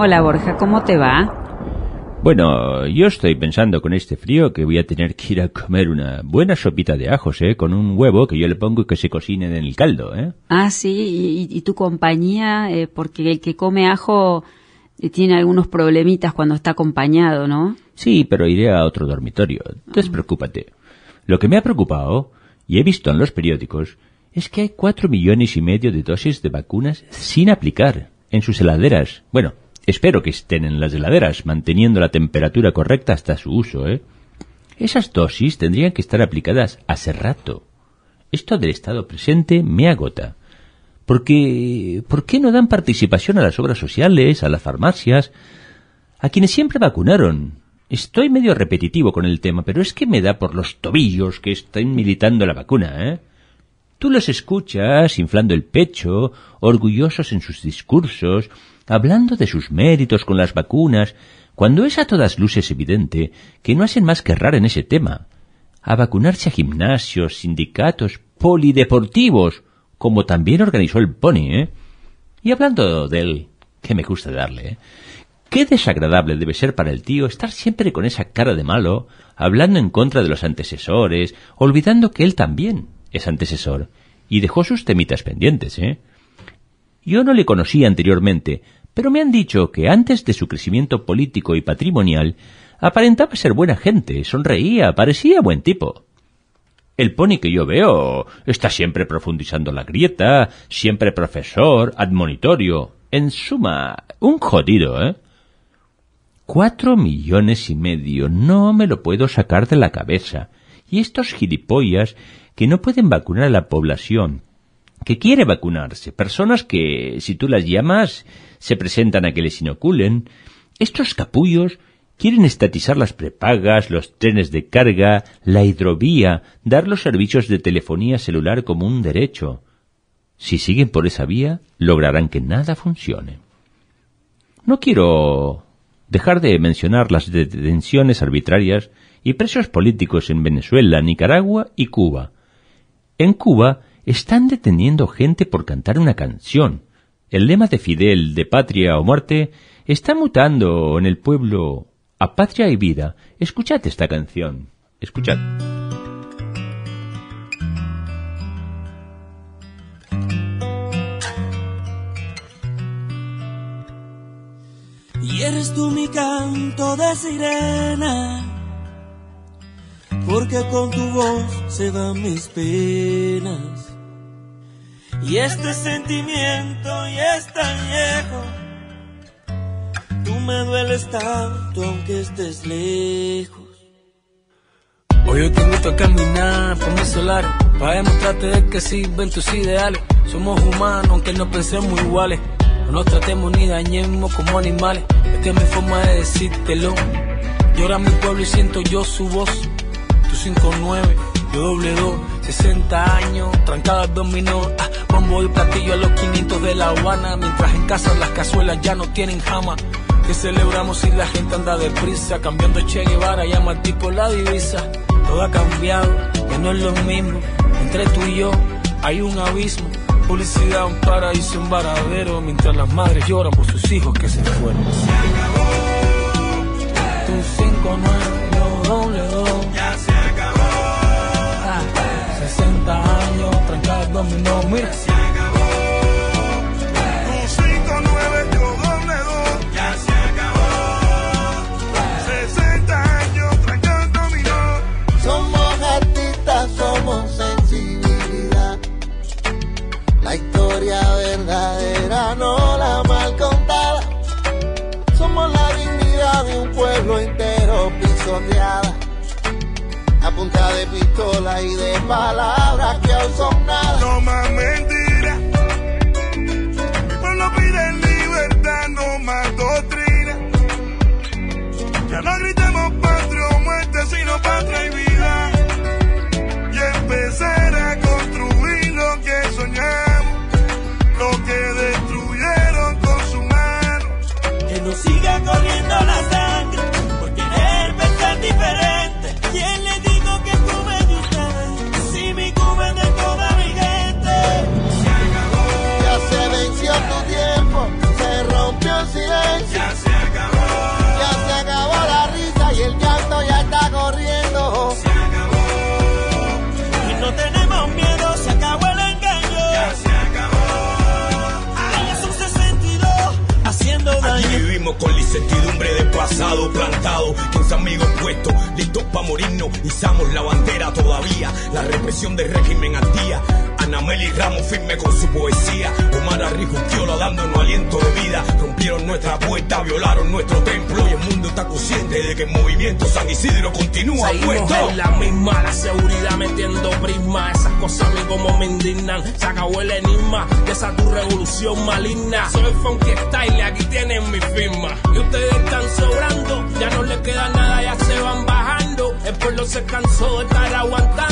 Hola Borja, ¿cómo te va? Bueno, yo estoy pensando con este frío que voy a tener que ir a comer una buena sopita de ajos, ¿eh? Con un huevo que yo le pongo y que se cocine en el caldo, ¿eh? Ah, sí, y, tu compañía, eh, porque el que come ajo eh, tiene algunos problemitas cuando está acompañado, ¿no? Sí, pero iré a otro dormitorio. Despreocúpate. Lo que me ha preocupado, y he visto en los periódicos, es que hay cuatro millones y medio de dosis de vacunas sin aplicar en sus heladeras. Bueno, Espero que estén en las heladeras, manteniendo la temperatura correcta hasta su uso, ¿eh? Esas dosis tendrían que estar aplicadas hace rato. Esto del estado presente me agota. Porque, ¿por qué no dan participación a las obras sociales, a las farmacias, a quienes siempre vacunaron? Estoy medio repetitivo con el tema, pero es que me da por los tobillos que estén militando la vacuna, ¿eh? Tú los escuchas inflando el pecho, orgullosos en sus discursos, hablando de sus méritos con las vacunas, cuando es a todas luces evidente que no hacen más que errar en ese tema. A vacunarse a gimnasios, sindicatos, polideportivos, como también organizó el Pony, ¿eh? Y hablando de él, que me gusta darle, ¿eh? Qué desagradable debe ser para el tío estar siempre con esa cara de malo, hablando en contra de los antecesores, olvidando que él también es antecesor, y dejó sus temitas pendientes, ¿eh? Yo no le conocía anteriormente, pero me han dicho que antes de su crecimiento político y patrimonial aparentaba ser buena gente, sonreía, parecía buen tipo. El pony que yo veo está siempre profundizando la grieta, siempre profesor, admonitorio. En suma, un jodido, ¿eh? Cuatro millones y medio, no me lo puedo sacar de la cabeza. Y estos gilipollas que no pueden vacunar a la población, que quiere vacunarse, personas que, si tú las llamas, se presentan a que les inoculen. Estos capullos quieren estatizar las prepagas, los trenes de carga, la hidrovía, dar los servicios de telefonía celular como un derecho. Si siguen por esa vía, lograrán que nada funcione. No quiero dejar de mencionar las detenciones arbitrarias y presos políticos en Venezuela, Nicaragua y Cuba. En Cuba están deteniendo gente por cantar una canción, el lema de Fidel de patria o muerte está mutando en el pueblo a patria y vida. Escuchad esta canción. Escuchad. Eres tú mi canto de sirena, porque con tu voz se van mis penas y este sentimiento ya es tan viejo. Tú me dueles tanto aunque estés lejos. Hoy yo te invito a caminar por mi solar para demostrarte de que sirven tus ideales. Somos humanos aunque no pensemos iguales. No nos tratemos ni dañemos como animales. Esta es mi forma de decírtelo. Llora mi pueblo y siento yo su voz. Tu 5-9, yo doble 2, 60 años, trancadas dominó. Ah, bombo y platillo a los 500 de La Habana, mientras en casa las cazuelas ya no tienen jama. Que celebramos si la gente anda deprisa, cambiando Che Guevara, llama al tipo la divisa. Todo ha cambiado, ya no es lo mismo. Entre tú y yo hay un abismo. Publicidad, un paraíso, un varadero, mientras las madres lloran por sus hijos que se fueron. Se acabó. Tu 5 yo doble Ya se acabó. 60 años, trancados dominó, mira. Se acabó. Tu 5-9 yo doble dos. Ya se acabó. 60 años, trancados dominó. Somos artistas, somos pueblo entero pisoteada a punta de pistola y de palabras que aún son nada. No más mentiras. No piden libertad, no más doctrina. Ya no gritemos patria o muerte, sino patria y vida. Y empezar a construir lo que soñamos, lo que destruyeron con su mano. Que no siga corriendo plantado, 15 amigos puestos, listos para morirnos, izamos la bandera todavía, la represión del régimen al día. Anameli Ramos firme con su poesía, Omar Arrijuquiola dándonos aliento de vida, rompieron nuestra puerta, violaron nuestro templo y el mundo está consciente de que el movimiento San Isidro continúa Seguimos puesto. en la misma, la seguridad metiendo prisma. Esas cosas a mí como me indignan. Se acabó el enigma de esa tu revolución maligna. Soy funky style, aquí tienen mi firma. Y ustedes están sobrando, se cansó de estar aguantando.